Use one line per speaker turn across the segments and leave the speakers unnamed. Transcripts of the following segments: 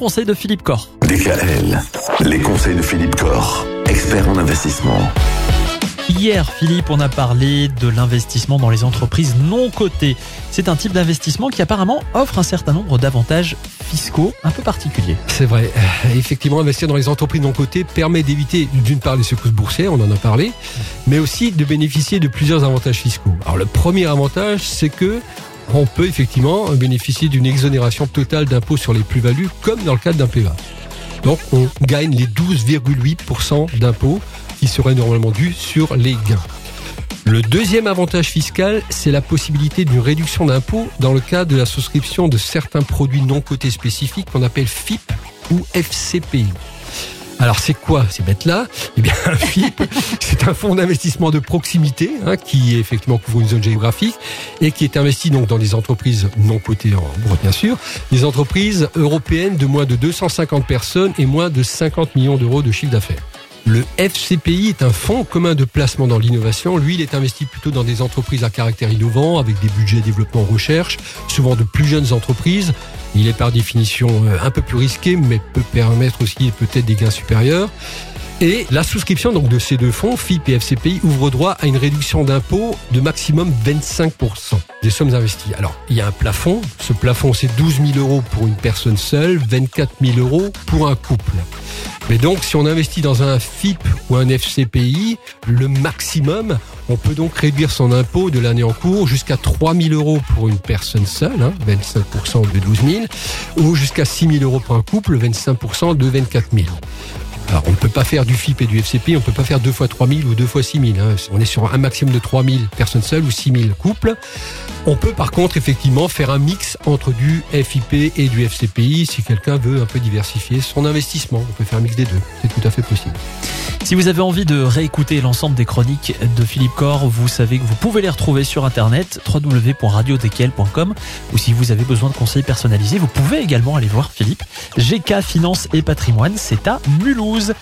conseils de Philippe Corr.
DKL, les conseils de Philippe Corr, expert en investissement.
Hier, Philippe, on a parlé de l'investissement dans les entreprises non cotées. C'est un type d'investissement qui apparemment offre un certain nombre d'avantages fiscaux un peu particuliers.
C'est vrai. Euh, Effectivement, investir dans les entreprises non cotées permet d'éviter d'une part les secousses boursières, on en a parlé, mais aussi de bénéficier de plusieurs avantages fiscaux. Alors le premier avantage, c'est que on peut effectivement bénéficier d'une exonération totale d'impôts sur les plus-values, comme dans le cadre d'un PEA. Donc on gagne les 12,8% d'impôts qui seraient normalement dus sur les gains. Le deuxième avantage fiscal, c'est la possibilité d'une réduction d'impôts dans le cadre de la souscription de certains produits non cotés spécifiques qu'on appelle FIP ou FCPI. Alors c'est quoi ces bêtes-là? Eh bien un FIP, c'est un fonds d'investissement de proximité hein, qui effectivement couvre une zone géographique et qui est investi donc dans des entreprises non cotées en bourse bien sûr, des entreprises européennes de moins de 250 personnes et moins de 50 millions d'euros de chiffre d'affaires. Le FCPI est un fonds commun de placement dans l'innovation. Lui, il est investi plutôt dans des entreprises à caractère innovant, avec des budgets développement recherche, souvent de plus jeunes entreprises. Il est par définition euh, un peu plus risqué, mais peut permettre aussi peut-être des gains supérieurs. Et la souscription donc de ces deux fonds, FIP et FCPI, ouvre droit à une réduction d'impôt de maximum 25% des sommes investies. Alors, il y a un plafond. Ce plafond, c'est 12 000 euros pour une personne seule, 24 000 euros pour un couple. Mais donc, si on investit dans un FIP ou un FCPI, le maximum, on peut donc réduire son impôt de l'année en cours jusqu'à 3 000 euros pour une personne seule, hein, 25% de 12 000, ou jusqu'à 6 000 euros pour un couple, 25% de 24 000. On ne peut pas faire du FIP et du FCP, on ne peut pas faire deux fois 3 000 ou deux fois 6 000. hein. On est sur un maximum de 3 000 personnes seules ou 6 000 couples. On peut par contre effectivement faire un mix entre du FIP et du FCPI si quelqu'un veut un peu diversifier son investissement. On peut faire un mix des deux, c'est tout à fait possible.
Si vous avez envie de réécouter l'ensemble des chroniques de Philippe Corr, vous savez que vous pouvez les retrouver sur internet www.radiodkl.com ou si vous avez besoin de conseils personnalisés, vous pouvez également aller voir Philippe. GK Finance et Patrimoine, c'est à Mulhouse.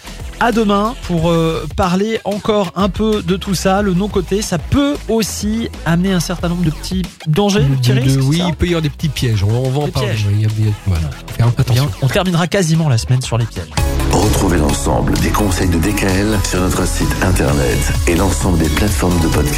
À demain pour euh, parler encore un peu de tout ça. Le non-côté, ça peut aussi amener un certain nombre de petits dangers, de petits
De-
risques.
oui, il peut y avoir des petits pièges, on, on va en parler. voilà. Faire attention.
On terminera quasiment la semaine sur les pièges.
Retrouvez l'ensemble des conseils de DKL sur notre site internet et l'ensemble des plateformes de podcast.